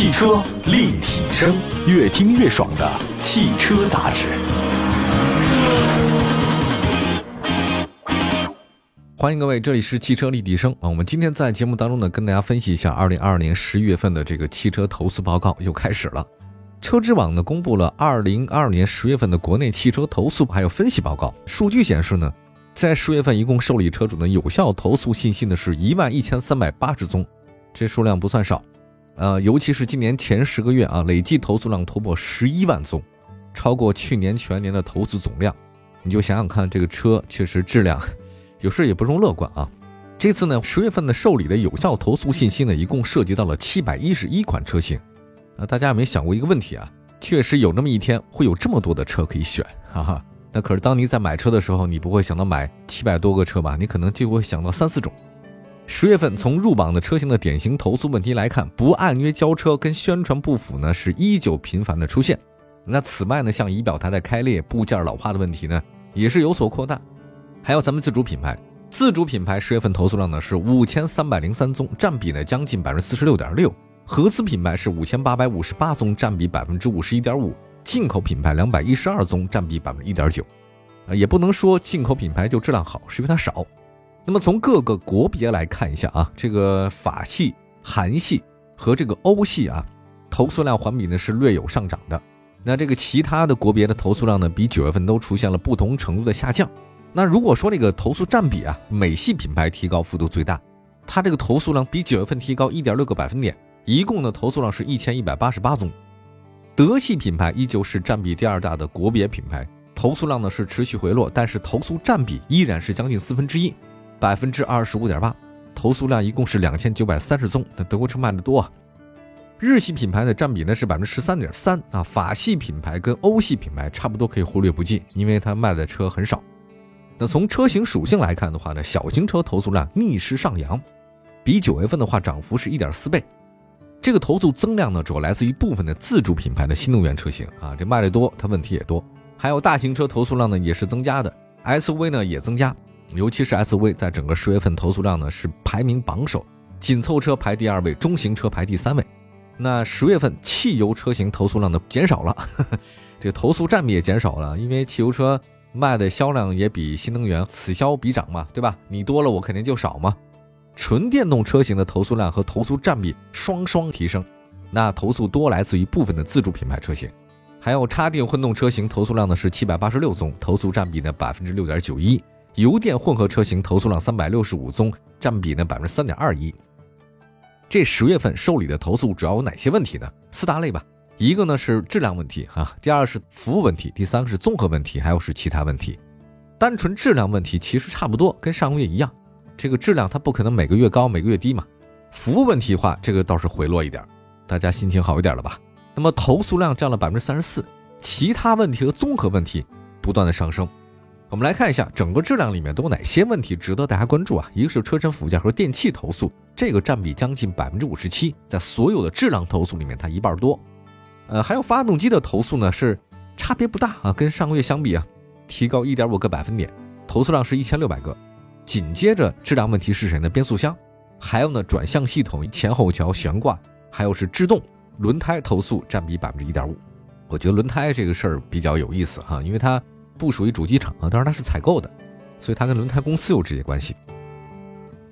汽车立体声，越听越爽的汽车杂志。欢迎各位，这里是汽车立体声啊。我们今天在节目当中呢，跟大家分析一下二零二二年十一月份的这个汽车投诉报告又开始了。车之网呢公布了二零二二年十月份的国内汽车投诉还有分析报告，数据显示呢，在十月份一共受理车主的有效投诉信息呢是一万一千三百八十宗，这数量不算少。呃，尤其是今年前十个月啊，累计投诉量突破十一万宗，超过去年全年的投诉总量。你就想想看，这个车确实质量。有事也不容乐观啊！这次呢，十月份的受理的有效投诉信息呢，一共涉及到了七百一十一款车型。那大家有没有想过一个问题啊？确实有那么一天会有这么多的车可以选，哈哈。那可是当你在买车的时候，你不会想到买七百多个车吧？你可能就会想到三四种。十月份从入榜的车型的典型投诉问题来看，不按约交车跟宣传不符呢，是依旧频繁的出现。那此外呢，像仪表台的开裂、部件老化的问题呢，也是有所扩大。还有咱们自主品牌，自主品牌十月份投诉量呢是五千三百零三宗，占比呢将近百分之四十六点六。合资品牌是五千八百五十八宗，占比百分之五十一点五。进口品牌两百一十二宗，占比百分之一点九。啊，也不能说进口品牌就质量好，是因为它少。那么从各个国别来看一下啊，这个法系、韩系和这个欧系啊，投诉量环比呢是略有上涨的。那这个其他的国别的投诉量呢，比九月份都出现了不同程度的下降。那如果说这个投诉占比啊，美系品牌提高幅度最大，它这个投诉量比九月份提高一点六个百分点，一共的投诉量是一千一百八十八宗。德系品牌依旧是占比第二大的国别品牌，投诉量呢是持续回落，但是投诉占比依然是将近四分之一，百分之二十五点八，投诉量一共是两千九百三十宗。那德国车卖的多啊。日系品牌的占比呢是百分之十三点三啊，法系品牌跟欧系品牌差不多可以忽略不计，因为它卖的车很少。那从车型属性来看的话呢，小型车投诉量逆势上扬，比九月份的话涨幅是一点四倍。这个投诉增量呢，主要来自于部分的自主品牌的新能源车型啊，这卖的多，它问题也多。还有大型车投诉量呢也是增加的，SUV 呢也增加，尤其是 SUV 在整个十月份投诉量呢是排名榜首，紧凑车排第二位，中型车排第三位。那十月份汽油车型投诉量呢减少了，这个投诉占比也减少了，因为汽油车。卖的销量也比新能源此消彼长嘛，对吧？你多了，我肯定就少嘛。纯电动车型的投诉量和投诉占比双双提升，那投诉多来自于部分的自主品牌车型，还有插电混动车型投诉量呢是七百八十六宗，投诉占比呢百分之六点九一。油电混合车型投诉量三百六十五宗，占比呢百分之三点二一。这十月份受理的投诉主要有哪些问题呢？四大类吧。一个呢是质量问题哈，第二是服务问题，第三个是综合问题，还有是其他问题。单纯质量问题其实差不多，跟上个月一样。这个质量它不可能每个月高，每个月低嘛。服务问题的话，这个倒是回落一点，大家心情好一点了吧？那么投诉量占了百分之三十四，其他问题和综合问题不断的上升。我们来看一下整个质量里面都有哪些问题值得大家关注啊？一个是车身附件和电器投诉，这个占比将近百分之五十七，在所有的质量投诉里面，它一半多。呃，还有发动机的投诉呢，是差别不大啊，跟上个月相比啊，提高一点五个百分点，投诉量是一千六百个。紧接着质量问题是谁呢？变速箱，还有呢转向系统、前后桥悬挂，还有是制动轮胎投诉占比百分之一点五。我觉得轮胎这个事儿比较有意思哈，因为它不属于主机厂啊，当然它是采购的，所以它跟轮胎公司有直接关系。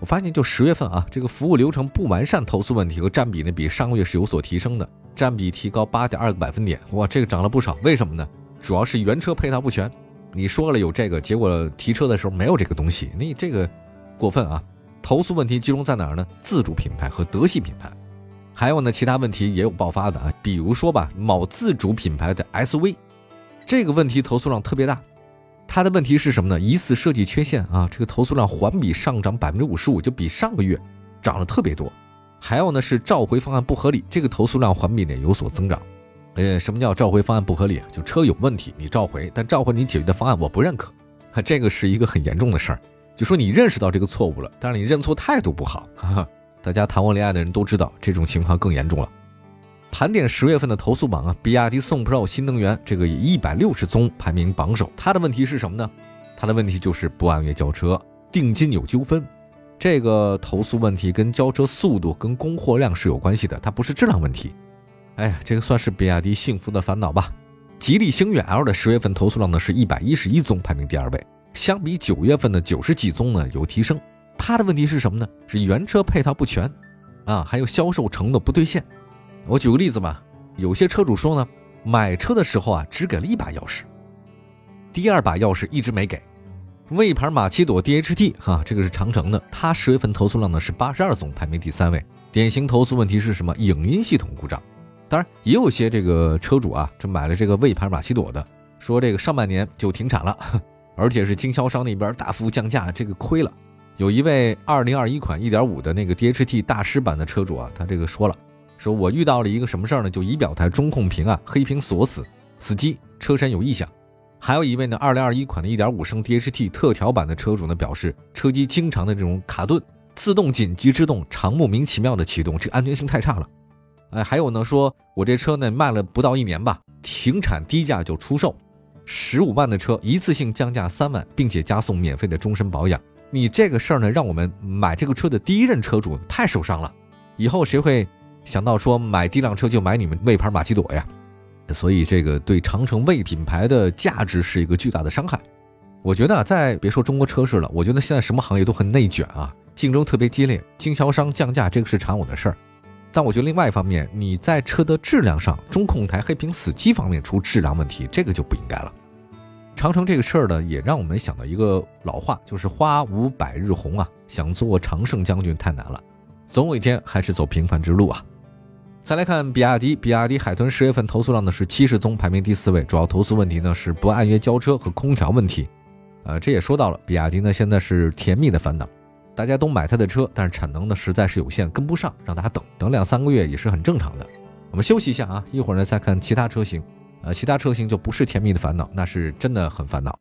我发现就十月份啊，这个服务流程不完善投诉问题和占比呢，比上个月是有所提升的。占比提高八点二个百分点，哇，这个涨了不少。为什么呢？主要是原车配套不全。你说了有这个，结果提车的时候没有这个东西，你这个过分啊！投诉问题集中在哪儿呢？自主品牌和德系品牌，还有呢，其他问题也有爆发的啊。比如说吧，某自主品牌的 SUV，这个问题投诉量特别大。它的问题是什么呢？疑似设计缺陷啊，这个投诉量环比上涨百分之五十五，就比上个月涨了特别多。还有呢，是召回方案不合理，这个投诉量环比呢有所增长。呃，什么叫召回方案不合理？就车有问题，你召回，但召回你解决的方案我不认可，这个是一个很严重的事儿。就说你认识到这个错误了，但是你认错态度不好，哈哈。大家谈过恋爱的人都知道，这种情况更严重了。盘点十月份的投诉榜啊，比亚迪宋 Pro 新能源这个以一百六十宗排名榜首，它的问题是什么呢？它的问题就是不按月交车，定金有纠纷。这个投诉问题跟交车速度、跟供货量是有关系的，它不是质量问题。哎呀，这个算是比亚迪幸福的烦恼吧。吉利星越 L 的十月份投诉量呢是一百一十一宗，排名第二位。相比九月份的九十几宗呢有提升。它的问题是什么呢？是原车配套不全，啊，还有销售承诺不兑现。我举个例子吧，有些车主说呢，买车的时候啊只给了一把钥匙，第二把钥匙一直没给。魏牌马奇朵 DHT 哈，这个是长城的，它十月份投诉量呢是八十二宗，排名第三位。典型投诉问题是什么？影音系统故障。当然，也有些这个车主啊，这买了这个魏牌马奇朵的，说这个上半年就停产了，而且是经销商那边大幅降价，这个亏了。有一位二零二一款一点五的那个 DHT 大师版的车主啊，他这个说了，说我遇到了一个什么事儿呢？就仪表台中控屏啊黑屏锁死，死机，车身有异响。还有一位呢，二零二一款的一点五升 DHT 特调版的车主呢，表示车机经常的这种卡顿，自动紧急制动常莫名其妙的启动，这安全性太差了。哎，还有呢，说我这车呢卖了不到一年吧，停产低价就出售，十五万的车一次性降价三万，并且加送免费的终身保养。你这个事儿呢，让我们买这个车的第一任车主太受伤了。以后谁会想到说买第一辆车就买你们魏牌马奇朵呀？所以这个对长城魏品牌的价值是一个巨大的伤害。我觉得啊，再别说中国车市了，我觉得现在什么行业都很内卷啊，竞争特别激烈，经销商降价这个是常有的事儿。但我觉得另外一方面，你在车的质量上，中控台黑屏死机方面出质量问题，这个就不应该了。长城这个事儿呢，也让我们想到一个老话，就是“花无百日红”啊，想做常胜将军太难了，总有一天还是走平凡之路啊。再来看比亚迪，比亚迪海豚十月份投诉量呢是七十宗，排名第四位，主要投诉问题呢是不按约交车和空调问题。呃，这也说到了，比亚迪呢现在是甜蜜的烦恼，大家都买它的车，但是产能呢实在是有限，跟不上，让大家等等两三个月也是很正常的。我们休息一下啊，一会儿呢再看其他车型。呃，其他车型就不是甜蜜的烦恼，那是真的很烦恼。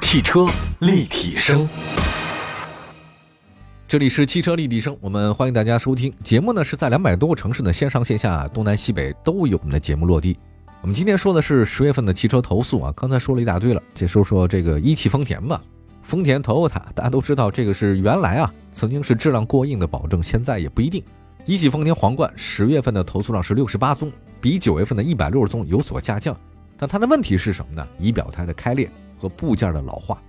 汽车立体声，这里是汽车立体声，我们欢迎大家收听节目呢，是在两百多个城市的线上线下东南西北都有我们的节目落地。我们今天说的是十月份的汽车投诉啊，刚才说了一大堆了，再说说这个一汽丰田吧。丰田 Toyota 大家都知道，这个是原来啊曾经是质量过硬的保证，现在也不一定。一汽丰田皇冠十月份的投诉量是六十八宗。比九月份的一百六十宗有所下降，但它的问题是什么呢？仪表台的开裂和部件的老化。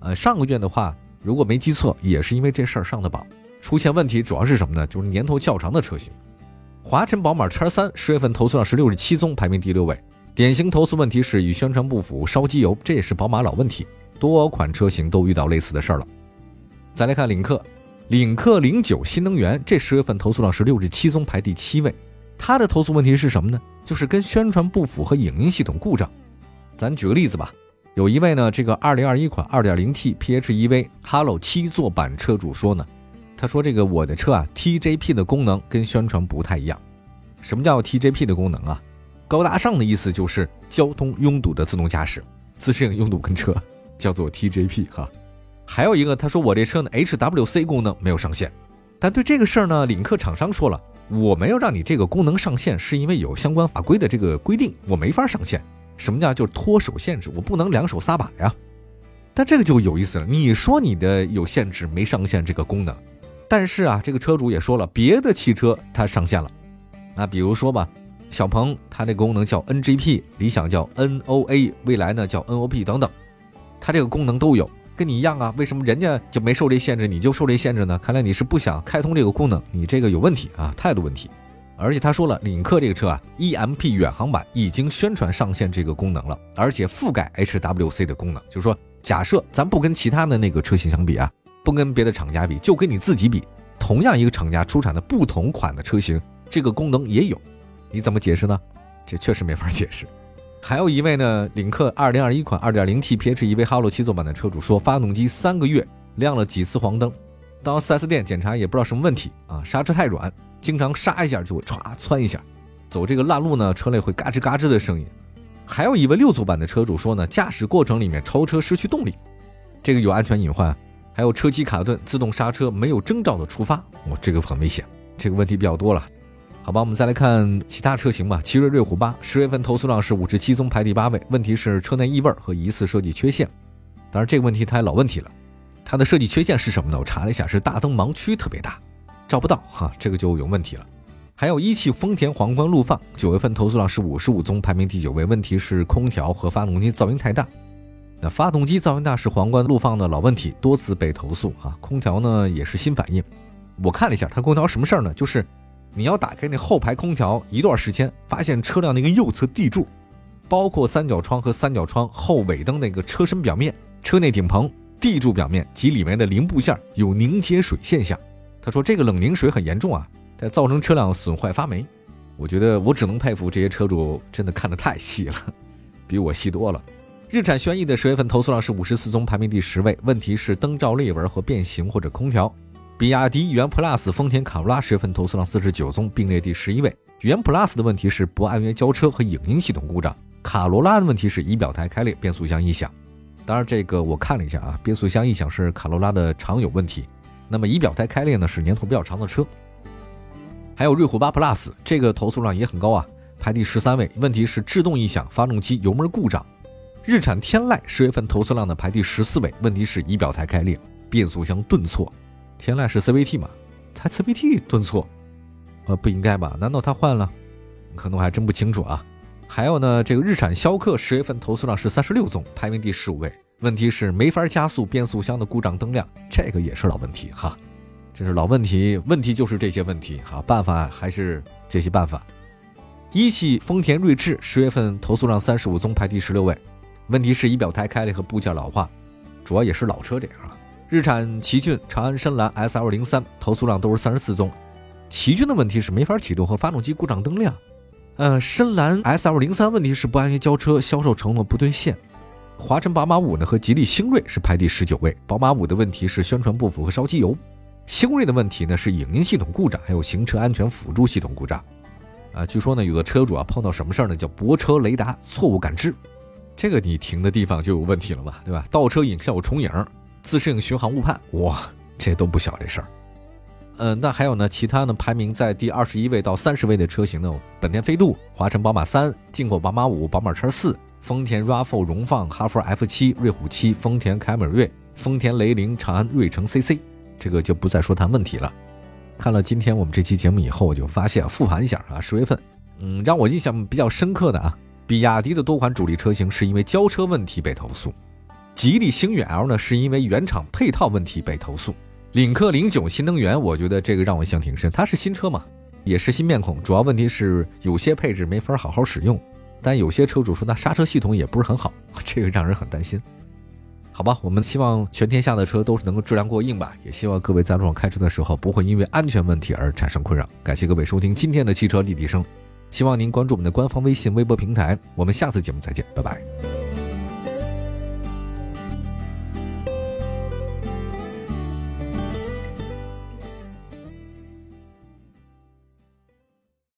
呃，上个月的话，如果没记错，也是因为这事儿上的榜。出现问题主要是什么呢？就是年头较长的车型。华晨宝马叉三十月份投诉量是六十七宗，排名第六位。典型投诉问题是与宣传不符、烧机油，这也是宝马老问题，多款车型都遇到类似的事儿了。再来看领克，领克零九新能源这十月份投诉量是六十七宗，排第七位。它的投诉问题是什么呢？就是跟宣传不符和影音系统故障。咱举个例子吧，有一位呢，这个二零二一款二点零 T PHEV Hello 七座版车主说呢，他说这个我的车啊，TJP 的功能跟宣传不太一样。什么叫 TJP 的功能啊？高大上的意思就是交通拥堵的自动驾驶，自适应拥堵跟车，叫做 TJP 哈。还有一个，他说我这车呢，HWC 功能没有上线。但对这个事儿呢，领克厂商说了。我没有让你这个功能上线，是因为有相关法规的这个规定，我没法上线。什么叫就是脱手限制？我不能两手撒把呀。但这个就有意思了，你说你的有限制没上线这个功能，但是啊，这个车主也说了，别的汽车它上线了。啊，比如说吧，小鹏它那功能叫 NGP，理想叫 NOA，未来呢叫 NOP 等等，它这个功能都有。跟你一样啊，为什么人家就没受这限制，你就受这限制呢？看来你是不想开通这个功能，你这个有问题啊，态度问题。而且他说了，领克这个车啊，EMP 远航版已经宣传上线这个功能了，而且覆盖 HWC 的功能。就是说，假设咱不跟其他的那个车型相比啊，不跟别的厂家比，就跟你自己比，同样一个厂家出产的不同款的车型，这个功能也有，你怎么解释呢？这确实没法解释。还有一位呢，领克二零二一款二点零 T PHEV 哈罗七座版的车主说，发动机三个月亮了几次黄灯，到 4S 店检查也不知道什么问题啊，刹车太软，经常刹一下就会歘窜一下，走这个烂路呢，车内会嘎吱嘎吱的声音。还有一位六座版的车主说呢，驾驶过程里面超车失去动力，这个有安全隐患，还有车机卡顿，自动刹车没有征兆的触发，我，这个很危险，这个问题比较多了。好吧，我们再来看其他车型吧。奇瑞瑞虎八十月份投诉量是五十七宗，排第八位。问题是车内异味和疑似设计缺陷。当然，这个问题它老问题了。它的设计缺陷是什么呢？我查了一下，是大灯盲区特别大，照不到哈，这个就有问题了。还有一汽丰田皇冠陆放，九月份投诉量是五十五宗，排名第九位。问题是空调和发动机噪音太大。那发动机噪音大是皇冠陆放的老问题，多次被投诉啊。空调呢也是新反应。我看了一下，它空调什么事儿呢？就是你要打开那后排空调一段时间，发现车辆那个右侧地柱，包括三角窗和三角窗后尾灯那个车身表面、车内顶棚、地柱表面及里面的零部件有凝结水现象。他说这个冷凝水很严重啊。它造成车辆损坏发霉，我觉得我只能佩服这些车主，真的看得太细了，比我细多了。日产轩逸的十月份投诉量是五十四宗，排名第十位。问题是灯罩裂纹和变形或者空调。比亚迪元 Plus、丰田卡罗拉十月份投诉量四十九宗，并列第十一位。元 Plus 的问题是不按约交车和影音系统故障，卡罗拉的问题是仪表台开裂、变速箱异响。当然，这个我看了一下啊，变速箱异响是卡罗拉的常有问题。那么仪表台开裂呢，是年头比较长的车。还有瑞虎八 Plus，这个投诉量也很高啊，排第十三位。问题是制动异响、发动机油门故障。日产天籁十月份投诉量呢排第十四位，问题是仪表台开裂、变速箱顿挫。天籁是 CVT 吗？才 CVT 顿挫？呃，不应该吧？难道它换了？可能我还真不清楚啊。还有呢，这个日产逍客十月份投诉量是三十六宗，排名第十五位。问题是没法加速，变速箱的故障灯亮，这个也是老问题哈。这是老问题，问题就是这些问题哈，办法还是这些办法。一汽丰田锐志十月份投诉量三十五宗，排第十六位，问题是仪表台开裂和部件老化，主要也是老车这样啊。日产奇骏、长安深蓝 S L 零三投诉量都是三十四宗，奇骏的问题是没法启动和发动机故障灯亮，呃，深蓝 S L 零三问题是不按约交车，销售承诺不兑现。华晨宝马五呢和吉利星瑞是排第十九位，宝马五的问题是宣传不符合烧机油。星瑞的问题呢是影音系统故障，还有行车安全辅助系统故障。啊，据说呢有的车主啊碰到什么事儿呢？叫泊车雷达错误感知，这个你停的地方就有问题了嘛，对吧？倒车影像有重影，自适应巡航误判，哇，这都不小这事儿。嗯，那还有呢，其他呢排名在第二十一位到三十位的车型呢，本田飞度、华晨宝马三、进口宝马五、宝马叉四、丰田 RAV4 荣放、哈弗 F 七、瑞虎七、丰田凯美瑞、丰田雷凌、长安睿城 CC。这个就不再说谈问题了。看了今天我们这期节目以后，我就发现复盘一下啊，十月份，嗯，让我印象比较深刻的啊，比亚迪的多款主力车型是因为交车问题被投诉，吉利星越 L 呢是因为原厂配套问题被投诉，领克零九新能源，我觉得这个让我印象挺深，它是新车嘛，也是新面孔，主要问题是有些配置没法好好使用，但有些车主说那刹车系统也不是很好，这个让人很担心。好吧，我们希望全天下的车都是能够质量过硬吧，也希望各位在路上开车的时候不会因为安全问题而产生困扰。感谢各位收听今天的汽车立体声，希望您关注我们的官方微信、微博平台。我们下次节目再见，拜拜。